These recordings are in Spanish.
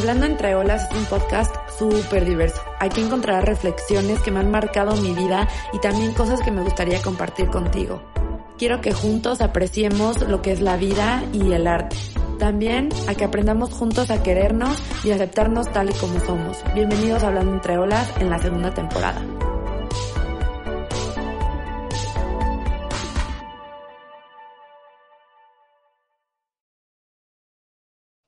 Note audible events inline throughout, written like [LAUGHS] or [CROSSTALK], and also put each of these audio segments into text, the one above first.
Hablando entre olas es un podcast súper diverso. Aquí encontrarás reflexiones que me han marcado mi vida y también cosas que me gustaría compartir contigo. Quiero que juntos apreciemos lo que es la vida y el arte. También a que aprendamos juntos a querernos y aceptarnos tal y como somos. Bienvenidos a Hablando entre olas en la segunda temporada.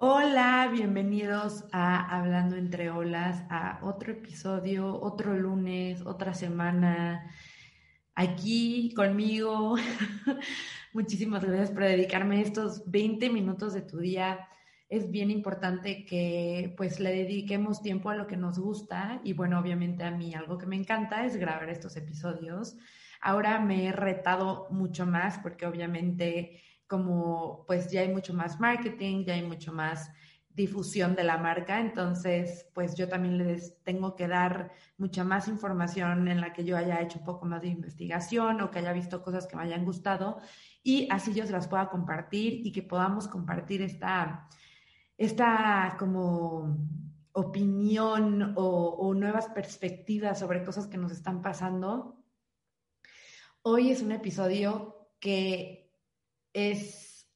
Hola, bienvenidos a Hablando entre olas, a otro episodio, otro lunes, otra semana, aquí conmigo. [LAUGHS] Muchísimas gracias por dedicarme estos 20 minutos de tu día. Es bien importante que pues le dediquemos tiempo a lo que nos gusta y bueno, obviamente a mí algo que me encanta es grabar estos episodios. Ahora me he retado mucho más porque obviamente como pues ya hay mucho más marketing, ya hay mucho más difusión de la marca, entonces pues yo también les tengo que dar mucha más información en la que yo haya hecho un poco más de investigación o que haya visto cosas que me hayan gustado y así yo se las pueda compartir y que podamos compartir esta, esta como opinión o, o nuevas perspectivas sobre cosas que nos están pasando. Hoy es un episodio que es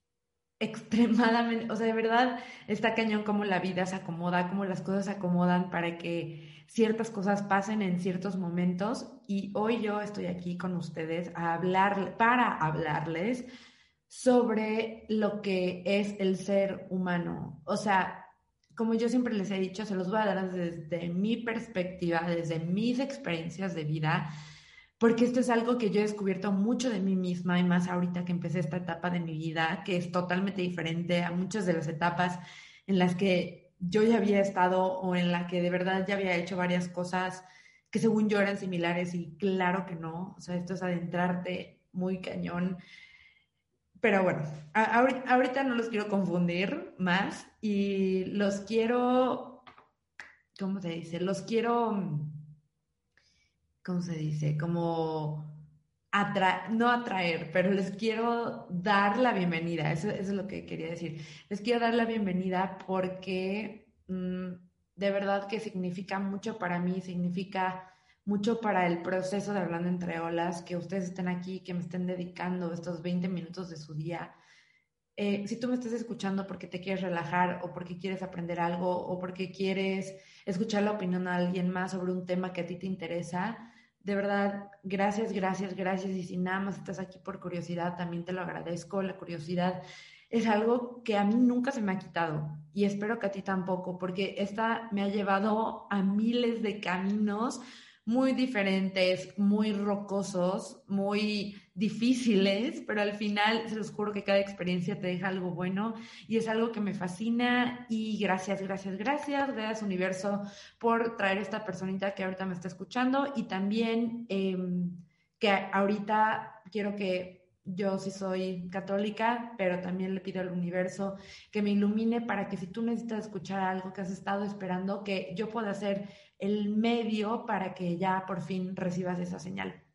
extremadamente, o sea, de verdad está cañón como la vida se acomoda, como las cosas se acomodan para que ciertas cosas pasen en ciertos momentos y hoy yo estoy aquí con ustedes a hablar, para hablarles sobre lo que es el ser humano. O sea, como yo siempre les he dicho, se los voy a dar desde mi perspectiva, desde mis experiencias de vida porque esto es algo que yo he descubierto mucho de mí misma y más ahorita que empecé esta etapa de mi vida, que es totalmente diferente a muchas de las etapas en las que yo ya había estado o en la que de verdad ya había hecho varias cosas que según yo eran similares y claro que no, o sea, esto es adentrarte muy cañón. Pero bueno, ahorita no los quiero confundir más y los quiero, ¿cómo se dice? Los quiero ¿cómo se dice? Como no atraer, pero les quiero dar la bienvenida, eso, es lo que quería decir. Les quiero dar la bienvenida porque mm, de verdad que significa mucho para mí, significa mucho para el proceso de Hablando entre Olas, que ustedes estén aquí, que me estén dedicando estos 20 minutos de su día. Eh, si tú me estás escuchando porque te quieres relajar o porque quieres aprender algo o porque quieres escuchar la opinión de alguien más sobre un tema que a ti te interesa, de verdad, gracias, gracias, gracias. Y si nada más estás aquí por curiosidad, también te lo agradezco. La curiosidad es algo que a mí nunca se me ha quitado y espero que a ti tampoco, porque esta me ha llevado a miles de caminos muy diferentes, muy rocosos, muy difíciles, pero al final se los juro que cada experiencia te deja algo bueno y es algo que me fascina y gracias, gracias, gracias, gracias universo por traer esta personita que ahorita me está escuchando y también em, que ahorita quiero que yo sí soy católica, pero también le pido al universo que me ilumine para que si tú necesitas escuchar algo que has estado esperando, que yo pueda ser el medio para que ya por fin recibas esa señal.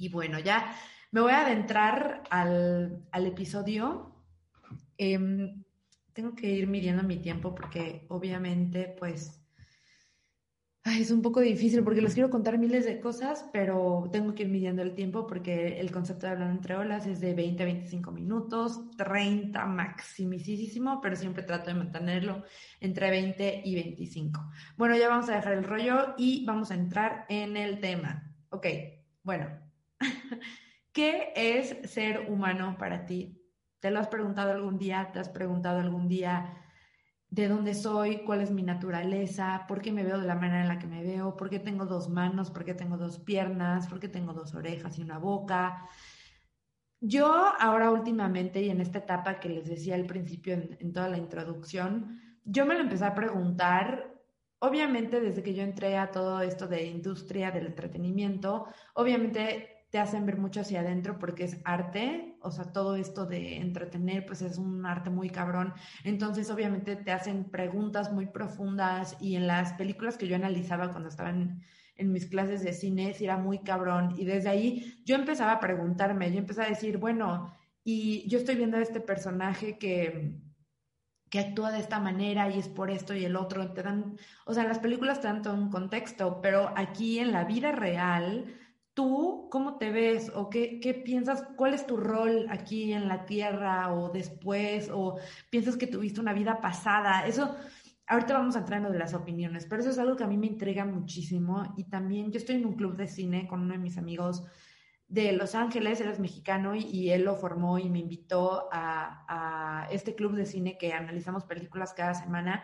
Y bueno, ya me voy a adentrar al, episodio. Em, tengo que ir midiendo mi tiempo porque obviamente pues es un poco difícil porque les quiero contar miles de cosas, pero tengo que ir midiendo el tiempo porque el concepto de hablar entre olas es de 20 a 25 minutos, 30 maximísimo, pero siempre trato de mantenerlo entre 20 y 25. Bueno, ya vamos a dejar el rollo y vamos a entrar en el tema. Ok, bueno, [LAUGHS] ¿qué es ser humano para ti? ¿Te lo has preguntado algún día? ¿Te has preguntado algún día? de dónde soy, cuál es mi naturaleza, por qué me veo de la manera en la que me veo, por qué tengo dos manos, por qué tengo dos piernas, por qué tengo dos orejas y una boca. Yo ahora últimamente y en esta etapa que les decía al principio en, en toda la introducción, yo me lo empecé a preguntar, obviamente desde que yo entré a todo esto de industria del entretenimiento, obviamente te hacen ver mucho hacia adentro porque es arte, o sea, todo esto de entretener, pues es un arte muy cabrón. Entonces, obviamente, te hacen preguntas muy profundas y en las películas que yo analizaba cuando estaba en, mis clases de cine, era muy cabrón. Y desde ahí yo empezaba a preguntarme, yo empezaba a decir, bueno, y yo estoy viendo a este personaje que que actúa de esta manera y es por esto y el otro. Te dan, o sea, las películas te dan todo un contexto, pero aquí en la vida real, tú, ¿cómo te ves? ¿O qué, qué piensas? ¿Cuál es tu rol aquí en la Tierra o después? ¿O piensas que tuviste una vida pasada? Eso, ahorita vamos a entrar en lo de las opiniones, pero eso es algo que a mí me intriga muchísimo. Y también yo estoy en un club de cine con uno de mis amigos de Los Ángeles, él es mexicano y, él lo formó y me invitó a, este club de cine que analizamos películas cada semana.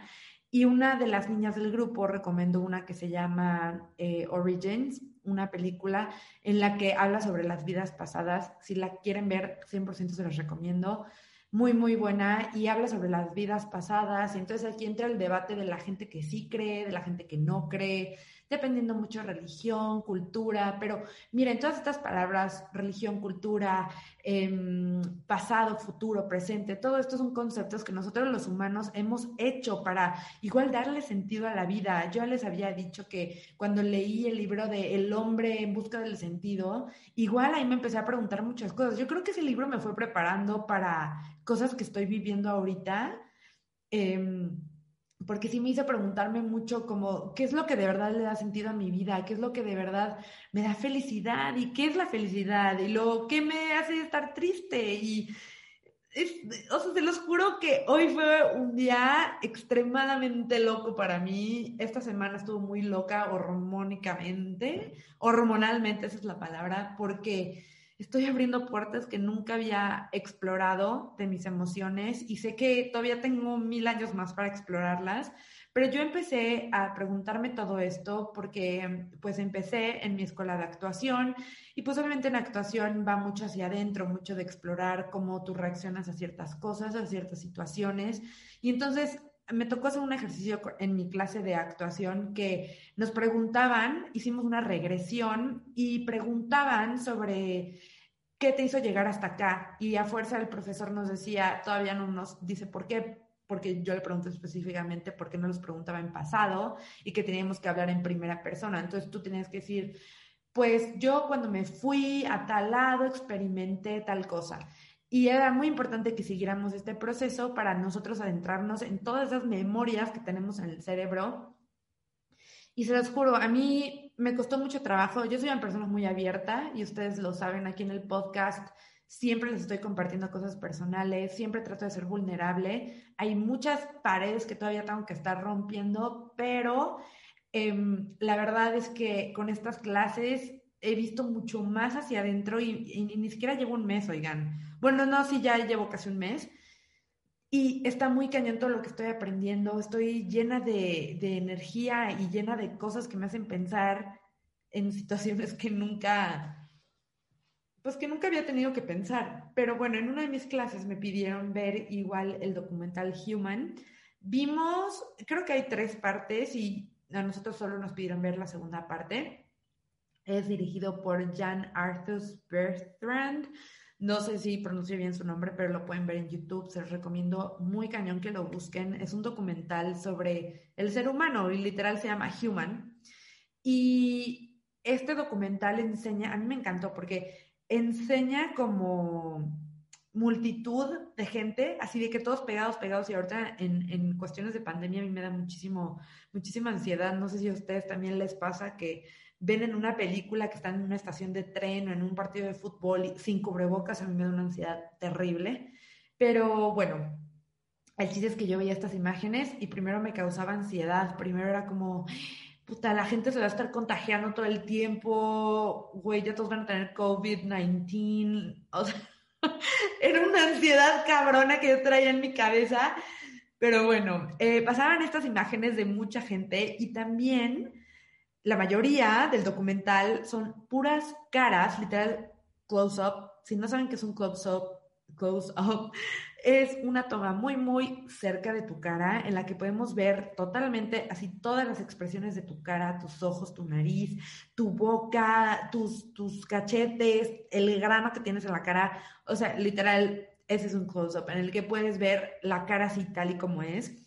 Y una de las niñas del grupo recomendó una que se llama eh, Origins, una película en la que habla sobre las vidas pasadas. Si la quieren ver, 100% se los recomiendo. Muy, muy buena y habla sobre las vidas pasadas. Y entonces aquí entra el debate de la gente que sí cree, de la gente que no cree, dependiendo mucho de religión, cultura, pero miren, todas estas palabras, religión, cultura, em, pasado, futuro, presente, todo esto son conceptos que nosotros los humanos hemos hecho para igual darle sentido a la vida. Yo les había dicho que cuando leí el libro de El hombre en busca del sentido, igual ahí me empecé a preguntar muchas cosas. Yo creo que ese libro me fue preparando para cosas que estoy viviendo ahorita. Eh, porque sí me hizo preguntarme mucho como, ¿qué es lo que de verdad le da sentido a mi vida? ¿Qué es lo que de verdad me da felicidad? ¿Y qué es la felicidad? ¿Y lo que me hace estar triste? Y, o sea, se los juro que hoy fue un día extremadamente loco para mí. Esta semana estuvo muy loca hormónicamente, hormonalmente, esa es la palabra, porque estoy abriendo puertas que nunca había explorado de mis emociones y sé que todavía tengo mil años más para explorarlas, pero yo empecé a preguntarme todo esto porque pues empecé en mi escuela de actuación y pues obviamente en actuación va mucho hacia adentro, mucho de explorar cómo tú reaccionas a ciertas cosas, a ciertas situaciones. Y entonces me tocó hacer un ejercicio en mi clase de actuación que nos preguntaban, hicimos una regresión y preguntaban sobre qué te hizo llegar hasta acá. Y a fuerza el profesor nos decía, todavía no nos dice por qué, porque yo le pregunté específicamente por qué no los preguntaba en pasado y que teníamos que hablar en primera persona. Entonces tú tenías que decir, pues yo cuando me fui a tal lado experimenté tal cosa. Y era muy importante que siguiéramos este proceso para nosotros adentrarnos en todas esas memorias que tenemos en el cerebro. Y se los juro, a mí me costó mucho trabajo. Yo soy una persona muy abierta y ustedes lo saben aquí en el podcast. Siempre les estoy compartiendo cosas personales, siempre trato de ser vulnerable. Hay muchas paredes que todavía tengo que estar rompiendo, pero em, la verdad es que con estas clases he visto mucho más hacia adentro y, y, ni siquiera llevo un mes, oigan. Bueno, no, sí, ya llevo casi un mes. Y está muy cañón todo lo que estoy aprendiendo. Estoy llena de, de energía y llena de cosas que me hacen pensar en situaciones que nunca, pues que nunca había tenido que pensar. Pero bueno, en una de mis clases me pidieron ver igual el documental Human. Vimos, creo que hay tres partes y a nosotros solo nos pidieron ver la segunda parte. Es dirigido por Jan Arthur Bertrand. No sé si pronuncio bien su nombre, pero lo pueden ver en YouTube. Se los recomiendo muy cañón que lo busquen. Es un documental sobre el ser humano y literal se llama Human. Y este documental enseña, a mí me encantó porque enseña como multitud de gente, así de que todos pegados, pegados, y ahorita en, en, cuestiones de pandemia a mí me da muchísimo, muchísima ansiedad. No sé si a ustedes también les pasa que ven en una película que están en una estación de tren o en un partido de fútbol sin cubrebocas, a mí me da una ansiedad terrible. Pero bueno, el chiste es que yo veía estas imágenes y primero me causaba ansiedad, primero era como, puta, la gente se va a estar contagiando todo el tiempo, güey, ya todos van a tener COVID-19, o sea, [LAUGHS] era una ansiedad cabrona que yo traía en mi cabeza, pero bueno, eh, pasaban estas imágenes de mucha gente y también la mayoría del documental son puras caras, literal close-up. Si no saben qué es un close-up, close-up [LAUGHS] es una toma muy, muy cerca de tu cara en la que podemos ver totalmente así todas las expresiones de tu cara, tus ojos, tu nariz, tu boca, tus, tus cachetes, el grano que tienes en la cara. O sea, literal, ese es un close-up en el que puedes ver la cara así tal y como es.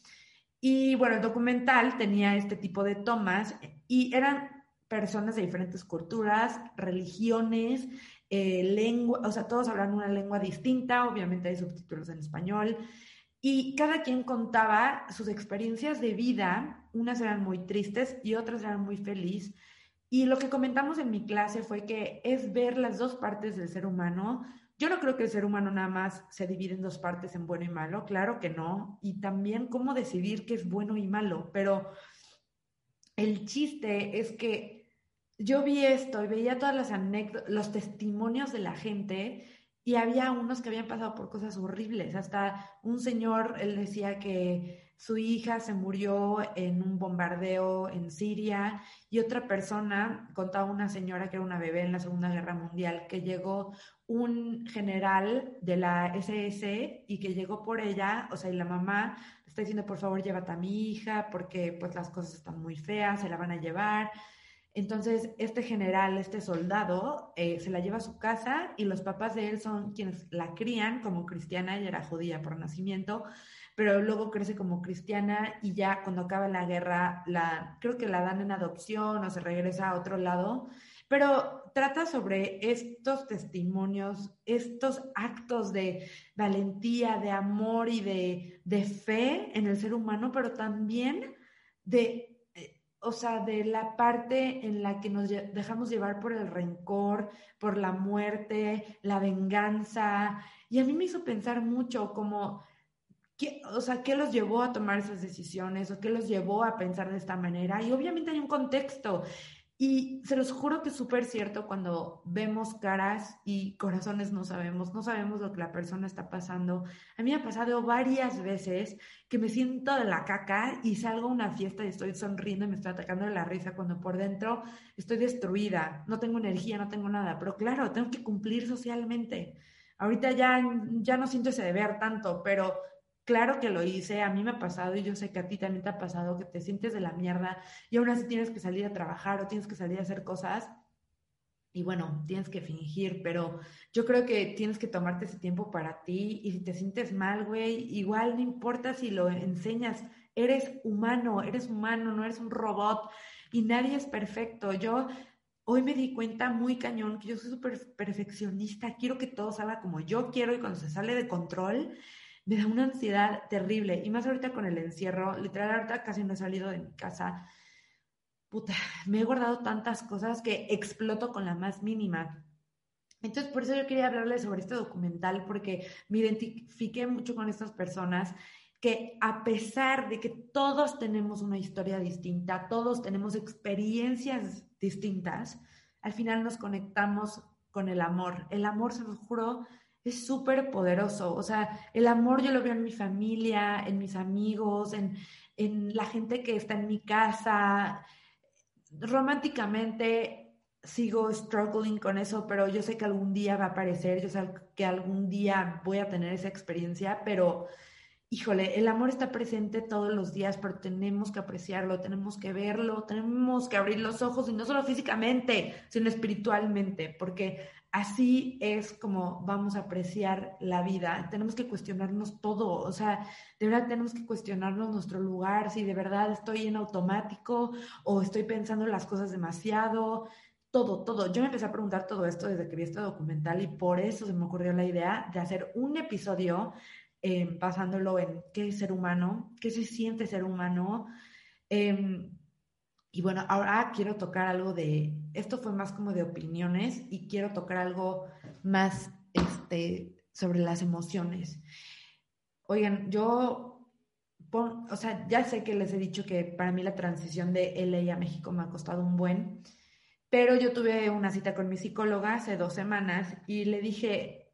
Y bueno, el documental tenía este tipo de tomas y eran personas de diferentes culturas, religiones, eh, lengua, o sea, todos hablan una lengua distinta, obviamente hay subtítulos en español. y cada quien contaba sus experiencias de vida, unas eran muy tristes y otras eran muy felices. Y lo que comentamos en mi clase fue que es ver las dos partes del ser humano. Yo no creo que el ser humano nada más se divide en dos partes, en bueno y malo, claro que no. Y también cómo decidir qué es bueno y malo. Pero el chiste es que yo vi esto y veía todas las anécdotas, los testimonios de la gente y había unos que habían pasado por cosas horribles. Hasta un señor, él decía que su hija se murió en un bombardeo en Siria y otra persona, contaba una señora que era una bebé en la Segunda Guerra Mundial, que llegó un general de la SS y que llegó por ella, o sea, y la mamá está diciendo, por favor, llévate a mi hija porque pues las cosas están muy feas, se la van a llevar. Entonces, este general, este soldado, eh, se la lleva a su casa y los papás de él son quienes la crían como cristiana, ella era judía por nacimiento, pero luego crece como cristiana y ya cuando acaba la guerra, la, creo que la dan en adopción o se regresa a otro lado, pero trata sobre estos testimonios, estos actos de valentía, de amor y de, de fe en el ser humano, pero también de o sea, de la parte en la que nos dejamos llevar por el rencor, por la muerte, la venganza. Y a mí me hizo pensar mucho como, ¿qué, o sea, ¿qué los llevó a tomar esas decisiones o qué los llevó a pensar de esta manera? Y obviamente hay un contexto. Y se los juro que es súper cierto cuando vemos caras y corazones no sabemos, no sabemos lo que la persona está pasando. A mí me ha pasado varias veces que me siento de la caca y salgo a una fiesta y estoy sonriendo y me estoy atacando de la risa cuando por dentro estoy destruida, no tengo energía, no tengo nada. Pero claro, tengo que cumplir socialmente. Ahorita ya, ya no siento ese deber tanto, pero Claro que lo hice, a mí me ha pasado y yo sé que a ti también te ha pasado que te sientes de la mierda y aún así tienes que salir a trabajar o tienes que salir a hacer cosas y bueno, tienes que fingir, pero yo creo que tienes que tomarte ese tiempo para ti y si te sientes mal, güey, igual no importa si lo enseñas, eres humano, eres humano, no eres un robot y nadie es perfecto. Yo hoy me di cuenta muy cañón que yo soy súper perfeccionista, quiero que todo salga como yo quiero y cuando se sale de control me da una ansiedad terrible. Y más ahorita con el encierro, literal, ahorita casi no he salido de mi casa. Puta, me he guardado tantas cosas que exploto con la más mínima. Entonces, por eso yo quería hablarles sobre este documental, porque me identifiqué mucho con estas personas que a pesar de que todos tenemos una historia distinta, todos tenemos experiencias distintas, al final nos conectamos con el amor. El amor, se los juro, es súper poderoso. O sea, el amor yo lo veo en mi familia, en mis amigos, en, en la gente que está en mi casa. Románticamente sigo struggling con eso, pero yo sé que algún día va a aparecer, yo sé que algún día voy a tener esa experiencia, pero híjole, el amor está presente todos los días, pero tenemos que apreciarlo, tenemos que verlo, tenemos que abrir los ojos y no solo físicamente, sino espiritualmente, porque así es como vamos a apreciar la vida. Tenemos que cuestionarnos todo, o sea, de verdad tenemos que cuestionarnos nuestro lugar, si de verdad estoy en automático o estoy pensando en las cosas demasiado, todo, todo. Yo me empecé a preguntar todo esto desde que vi este documental y por eso se me ocurrió la idea de hacer un episodio eh, basándolo en qué es ser humano, qué se siente ser humano. Em, y bueno, ahora quiero tocar algo de, esto fue más como de opiniones y quiero tocar algo más este, sobre las emociones. Oigan, yo, o sea, ya sé que les he dicho que para mí la transición de LA a México me ha costado un buen, pero yo tuve una cita con mi psicóloga hace dos semanas y le dije,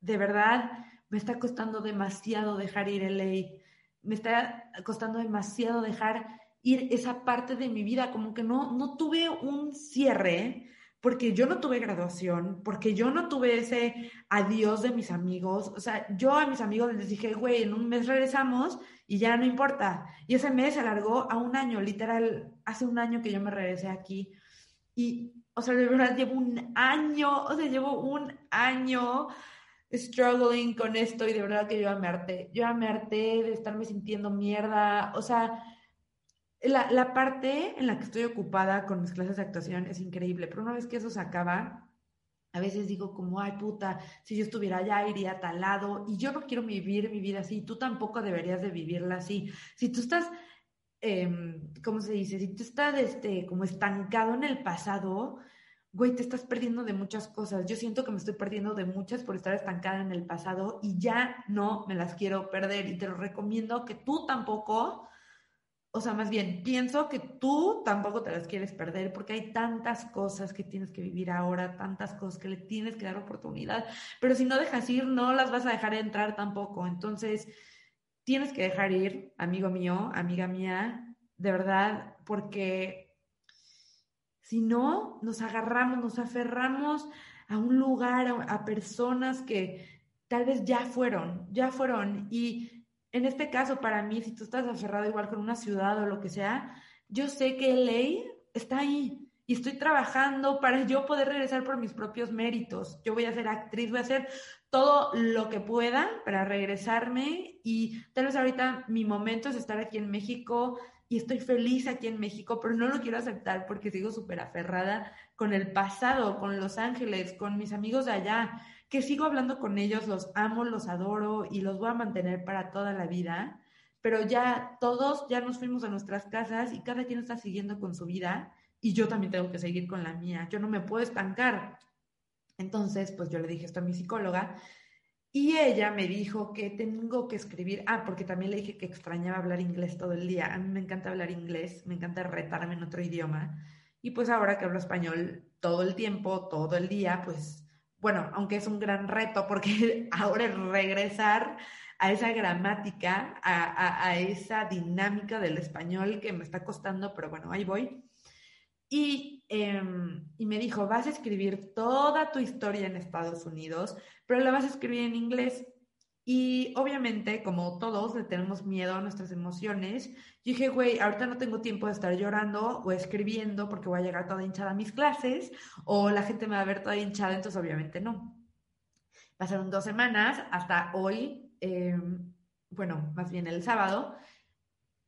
de verdad, me está costando demasiado dejar ir LA, me está costando demasiado dejar ir esa parte de mi vida, como que no, no tuve un cierre, porque yo no tuve graduación, porque yo no tuve ese adiós de mis amigos. O sea, yo a mis amigos les dije, güey, en un mes regresamos y ya no importa. Y ese mes se alargó a un año, literal, hace un año que yo me regresé aquí. Y, o sea, de verdad, llevo un año, o sea, llevo un año struggling con esto y de verdad que yo me harté. Yo me harté de estarme sintiendo mierda. O sea, la, la, parte en la que estoy ocupada con mis clases de actuación es increíble, pero una vez que eso se acaba, A veces digo como, ay puta, si yo estuviera allá iría a tal lado y yo no quiero vivir mi vida así, tú tampoco deberías de vivirla así. Si tú estás, eh, ¿cómo se dice? Si tú estás este, como estancado en el pasado, güey, te estás perdiendo de muchas cosas. Yo siento que me estoy perdiendo de muchas por estar estancada en el pasado y ya no me las quiero perder y te lo recomiendo que tú tampoco o sea, más bien, pienso que tú tampoco te las quieres perder porque hay tantas cosas que tienes que vivir ahora, tantas cosas que le tienes que dar oportunidad, pero si no dejas ir, no las vas a dejar entrar tampoco. Entonces, tienes que dejar ir, amigo mío, amiga mía, de verdad, porque si no, nos agarramos, nos aferramos a un lugar, a, personas que tal vez ya fueron, ya fueron y en este caso, para mí, si tú estás aferrado igual con una ciudad o lo que sea, yo sé que ley está ahí y estoy trabajando para yo poder regresar por mis propios méritos. Yo voy a ser actriz, voy a hacer todo lo que pueda para regresarme y tal vez ahorita mi momento es estar aquí en México y estoy feliz aquí en México, pero no lo quiero aceptar porque sigo súper aferrada con el pasado, con Los Ángeles, con mis amigos de allá que sigo hablando con ellos, los amo, los adoro y los voy a mantener para toda la vida, pero ya todos ya nos fuimos a nuestras casas y cada quien está siguiendo con su vida y yo también tengo que seguir con la mía, yo no me puedo estancar. Entonces, pues yo le dije esto a mi psicóloga y ella me dijo que tengo que escribir, ah, porque también le dije que extrañaba hablar inglés todo el día, a mí me encanta hablar inglés, me encanta retarme en otro idioma y pues ahora que hablo español todo el tiempo, todo el día, pues bueno, aunque es un gran reto, porque [LAUGHS] ahora es regresar a esa gramática, a, esa dinámica del español que me está costando, pero bueno, ahí voy. Y, em, y, me dijo, vas a escribir toda tu historia en Estados Unidos, pero la vas a escribir en inglés. Y obviamente, como todos, le tenemos miedo a nuestras emociones. Yo dije, güey, ahorita no tengo tiempo de estar llorando o escribiendo porque voy a llegar toda hinchada a mis clases o la gente me va a ver toda hinchada, entonces obviamente no. Pasaron dos semanas hasta hoy, em, bueno, más bien el sábado,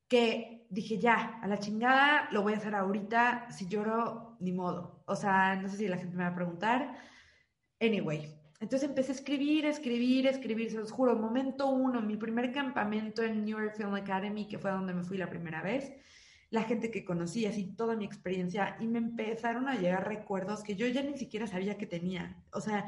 que dije, ya, a la chingada, lo voy a hacer ahorita, si lloro, ni modo. O sea, no sé si la gente me va a preguntar. Anyway, entonces empecé a escribir, a escribir, a escribir, se los juro, momento uno, mi primer campamento en New York Film Academy, que fue donde me fui la primera vez, la gente que conocí, así toda mi experiencia, y me empezaron a llegar recuerdos que yo ya ni siquiera sabía que tenía. O sea,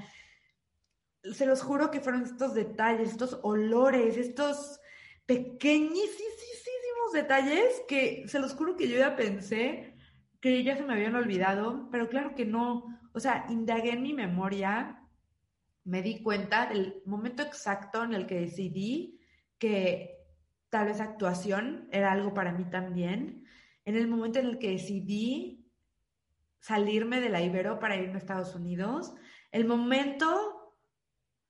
se los juro que fueron estos detalles, estos olores, estos pequeñísimos detalles que se los juro que yo ya pensé que ya se me habían olvidado, pero claro que no. O sea, indagué en mi memoria me di cuenta del momento exacto en el que decidí que tal vez actuación era algo para mí también, en el momento en el que decidí salirme de la Ibero para irme a Estados Unidos, el momento,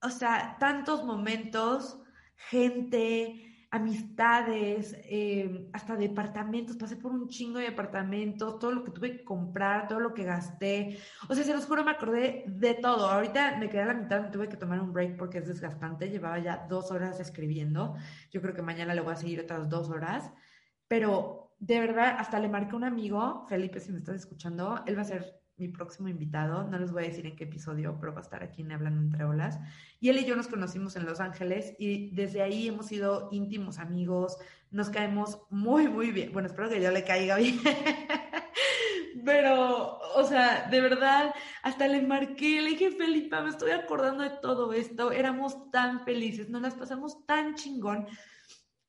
o sea, tantos momentos, gente, amistades, eh, hasta departamentos, pasé por un chingo de departamentos, todo lo que tuve que comprar, todo lo que gasté. O sea, se los juro, me acordé de todo. Ahorita me quedé a la mitad, me tuve que tomar un break porque es desgastante. Llevaba ya dos horas escribiendo. Yo creo que mañana le voy a seguir otras dos horas. Pero de verdad, hasta le marqué a un amigo, Felipe, si me estás escuchando, él va a ser mi próximo invitado. No les voy a decir en qué episodio, pero va a estar aquí en Hablando entre Olas. Y él y yo nos conocimos en Los Ángeles y desde ahí hemos sido íntimos amigos. Nos caemos muy, muy bien. Bueno, espero que yo le caiga bien. [LAUGHS] Pero, o sea, de verdad, hasta le marqué, le dije, Felipa, me estoy acordando de todo esto. Éramos tan felices, nos las pasamos tan chingón.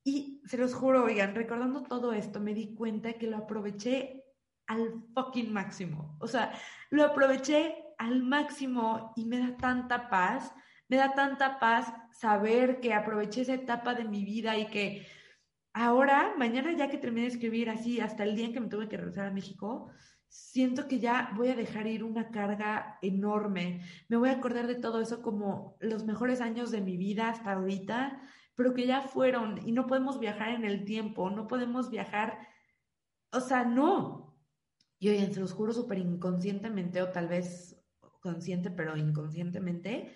Y se los juro, oigan, recordando todo esto, me di cuenta que lo aproveché al fucking máximo. O sea, lo aproveché al máximo y me da tanta paz, me da tanta paz saber que aproveché esa etapa de mi vida y que ahora, mañana ya que terminé de escribir así, hasta el día en que me tuve que regresar a México, siento que ya voy a dejar ir una carga enorme. Me voy a acordar de todo eso como los mejores años de mi vida hasta ahorita, pero que ya fueron y no podemos viajar en el tiempo, no podemos viajar, o sea, no, y oye, se los juro súper inconscientemente, o tal vez consciente, pero inconscientemente,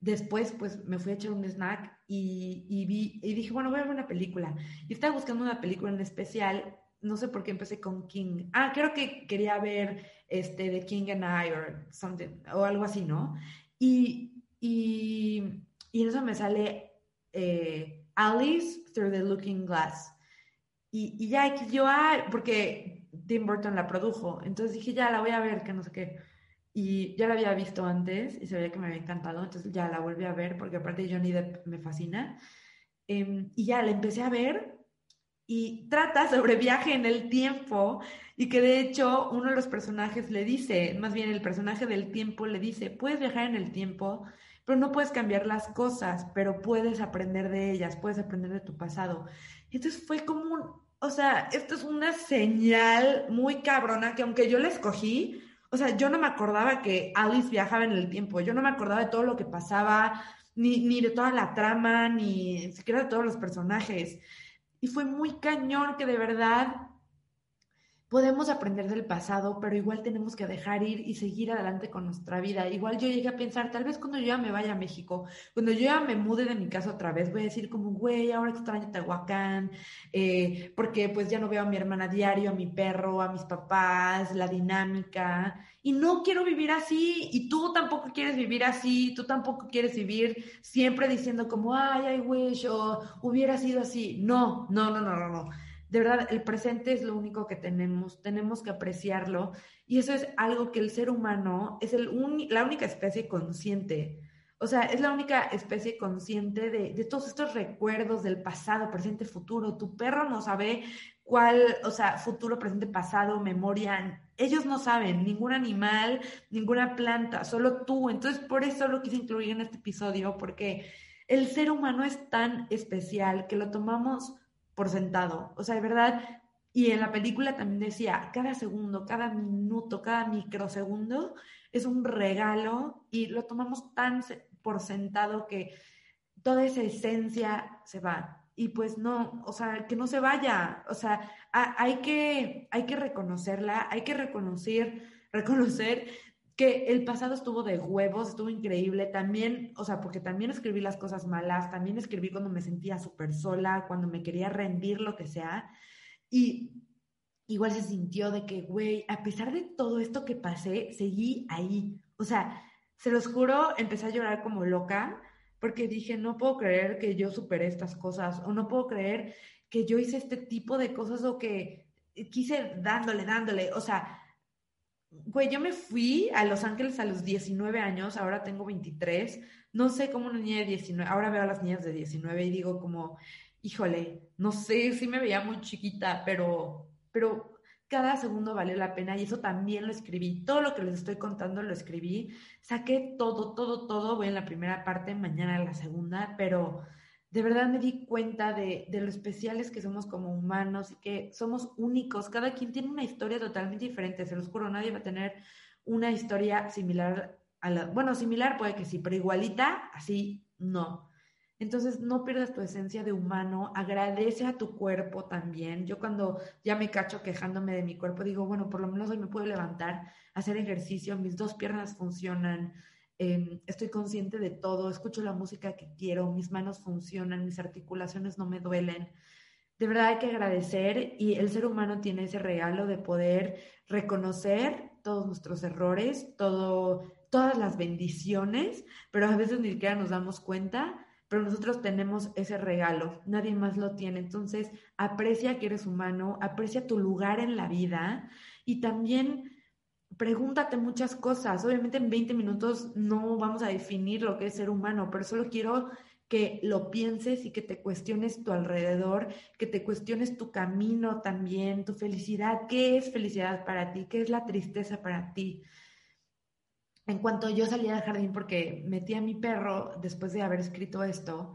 después pues me fui a echar un snack y, vi, y dije, bueno, voy a ver una película. Y estaba buscando una película en especial, no sé por qué empecé con King. Ah, creo que quería ver este The King and I or something, o algo así, ¿no? Y, y, y en eso me sale eh, Alice Through the Looking Glass. Y, y ya, yo, ah, porque Tim Burton la produjo, entonces dije, ya la voy a ver, que no sé qué. Y ya la había visto antes y se veía que me había encantado, entonces ya la volví a ver porque aparte Johnny Depp me fascina. Em, y ya la empecé a ver y trata sobre viaje en el tiempo y que de hecho uno de los personajes le dice, más bien el personaje del tiempo le dice, puedes viajar en el tiempo, pero no puedes cambiar las cosas, pero puedes aprender de ellas, puedes aprender de tu pasado. Entonces fue como un, o sea, esto es una señal muy cabrona que aunque yo la escogí, o sea, yo no me acordaba que Alice viajaba en el tiempo, yo no me acordaba de todo lo que pasaba, ni, ni de toda la trama, ni siquiera de todos los personajes. Y fue muy cañón que de verdad podemos aprender del pasado, pero igual tenemos que dejar ir y seguir adelante con nuestra vida. Igual yo llegué a pensar, tal vez cuando yo ya me vaya a México, cuando yo ya me mude de mi casa otra vez, voy a decir como, güey, ahora extraño Tehuacán, eh, porque pues ya no veo a mi hermana diario, a mi perro, a mis papás, la dinámica, y no quiero vivir así, y tú tampoco quieres vivir así, tú tampoco quieres vivir siempre diciendo como, ay, I wish, o hubiera sido así. No, no, no, no, no, no de verdad, el presente es lo único que tenemos, tenemos que apreciarlo y eso es algo que el ser humano es la única especie consciente. O sea, es la única especie consciente de, de, todos estos recuerdos del pasado, presente, futuro. Tu perro no sabe cuál, o sea, futuro, presente, pasado, memoria. Ellos no saben, ningún animal, ninguna planta, solo tú. Entonces, por eso lo quise incluir en este episodio, porque el ser humano es tan especial que lo tomamos por sentado. O sea, de verdad, y en la película también decía, cada segundo, cada minuto, cada microsegundo es un regalo y lo tomamos tan por sentado que toda esa esencia se va. Y pues no, o sea, que no se vaya. O sea, hay que, hay que reconocerla, hay que reconocer, reconocer que el pasado estuvo de huevos, estuvo increíble, también, o sea, porque también escribí las cosas malas, también escribí cuando me sentía súper sola, cuando me quería rendir, lo que sea, y igual se sintió de que, güey, a pesar de todo esto que pasé, seguí ahí, o sea, se los juro, empecé a llorar como loca, porque dije, no puedo creer que yo superé estas cosas, o no puedo creer que yo hice este tipo de cosas o que quise dándole, dándole, o sea, Güey, yo me fui a Los Ángeles a los 19 años, ahora tengo 23. No sé cómo una niña de 19, ahora veo a las niñas de 19 y digo como, híjole, no sé, sí me veía muy chiquita, pero, pero cada segundo vale la pena y eso también lo escribí. Todo lo que les estoy contando lo escribí. Saqué todo, todo, todo. Voy en la primera parte, mañana en la segunda, pero de verdad me di cuenta de, de, lo especiales que somos como humanos y que somos únicos. Cada quien tiene una historia totalmente diferente, se los juro, nadie va a tener una historia similar a la... Bueno, similar puede que sí, pero igualita, así no. Entonces, no pierdas tu esencia de humano, agradece a tu cuerpo también. Yo cuando ya me cacho quejándome de mi cuerpo, digo, bueno, por lo menos hoy me puedo levantar, hacer ejercicio, mis dos piernas funcionan, Em, estoy consciente de todo, escucho la música que quiero, mis manos funcionan, mis articulaciones no me duelen. De verdad hay que agradecer y el ser humano tiene ese regalo de poder reconocer todos nuestros errores, todo, todas las bendiciones, pero a veces ni siquiera nos damos cuenta, pero nosotros tenemos ese regalo, nadie más lo tiene. Entonces, aprecia que eres humano, aprecia tu lugar en la vida y también pregúntate muchas cosas. Obviamente en 20 minutos no vamos a definir lo que es ser humano, pero solo quiero que lo pienses y que te cuestiones tu alrededor, que te cuestiones tu camino también, tu felicidad. ¿Qué es felicidad para ti? ¿Qué es la tristeza para ti? En cuanto yo salí al jardín porque metí a mi perro después de haber escrito esto,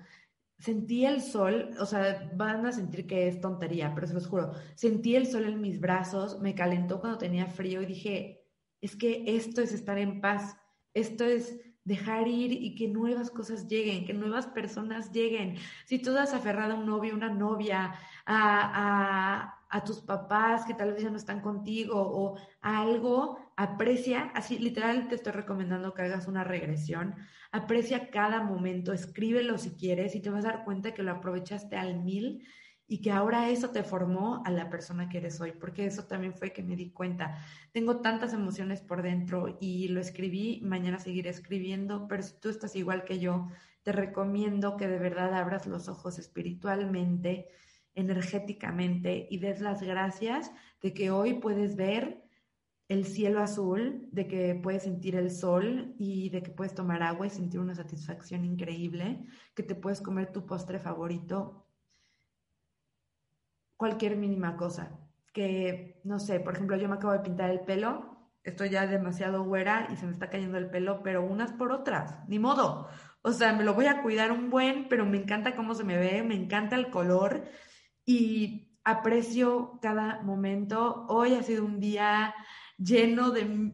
sentí el sol, o sea, van a sentir que es tontería, pero se los juro, sentí el sol en mis brazos, me calentó cuando tenía frío y dije, es que esto es estar en paz, esto es dejar ir y que nuevas cosas lleguen, que nuevas personas lleguen. Si tú has aferrado a un novio, una novia, a, a, tus papás que tal vez ya no están contigo o a algo, aprecia, así literal te estoy recomendando que hagas una regresión, aprecia cada momento, escríbelo si quieres y te vas a dar cuenta que lo aprovechaste al mil y que ahora eso te formó a la persona que eres hoy, porque eso también fue que me di cuenta. Tengo tantas emociones por dentro y lo escribí, mañana seguiré escribiendo, pero si tú estás igual que yo, te recomiendo que de verdad abras los ojos espiritualmente, energéticamente y des las gracias de que hoy puedes ver el cielo azul, de que puedes sentir el sol y de que puedes tomar agua y sentir una satisfacción increíble, que te puedes comer tu postre favorito cualquier mínima cosa. Que, no sé, por ejemplo, yo me acabo de pintar el pelo, estoy ya demasiado güera y se me está cayendo el pelo, pero unas por otras, ni modo. O sea, me lo voy a cuidar un buen, pero me encanta cómo se me ve, me encanta el color y aprecio cada momento. Hoy ha sido un día lleno de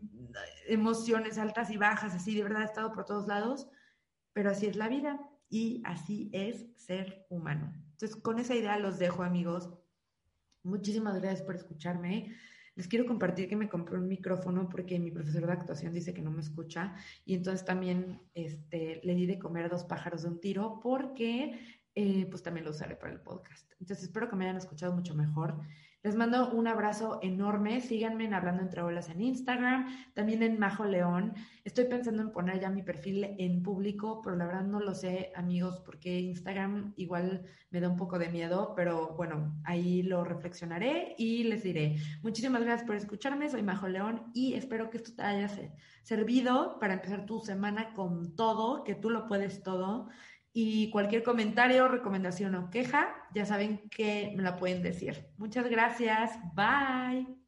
emociones altas y bajas, así de verdad he estado por todos lados, pero así es la vida y así es ser humano. Entonces, con esa idea los dejo, amigos. Muchísimas gracias por escucharme. Les quiero compartir que me compré un micrófono porque mi profesor de actuación dice que no me escucha y entonces también este, le di de comer a dos pájaros de un tiro porque eh, pues también lo usaré para el podcast. Entonces espero que me hayan escuchado mucho mejor. Les mando un abrazo enorme. Síganme en Hablando entre Olas en Instagram, también en Majo León. Estoy pensando en poner ya mi perfil en público, pero la verdad no lo sé, amigos, porque Instagram igual me da un poco de miedo, pero bueno, ahí lo reflexionaré y les diré. Muchísimas gracias por escucharme. Soy Majo León y espero que esto te haya servido para empezar tu semana con todo, que tú lo puedes todo. Y cualquier comentario, recomendación o queja, ya saben que me la pueden decir. Muchas gracias. Bye.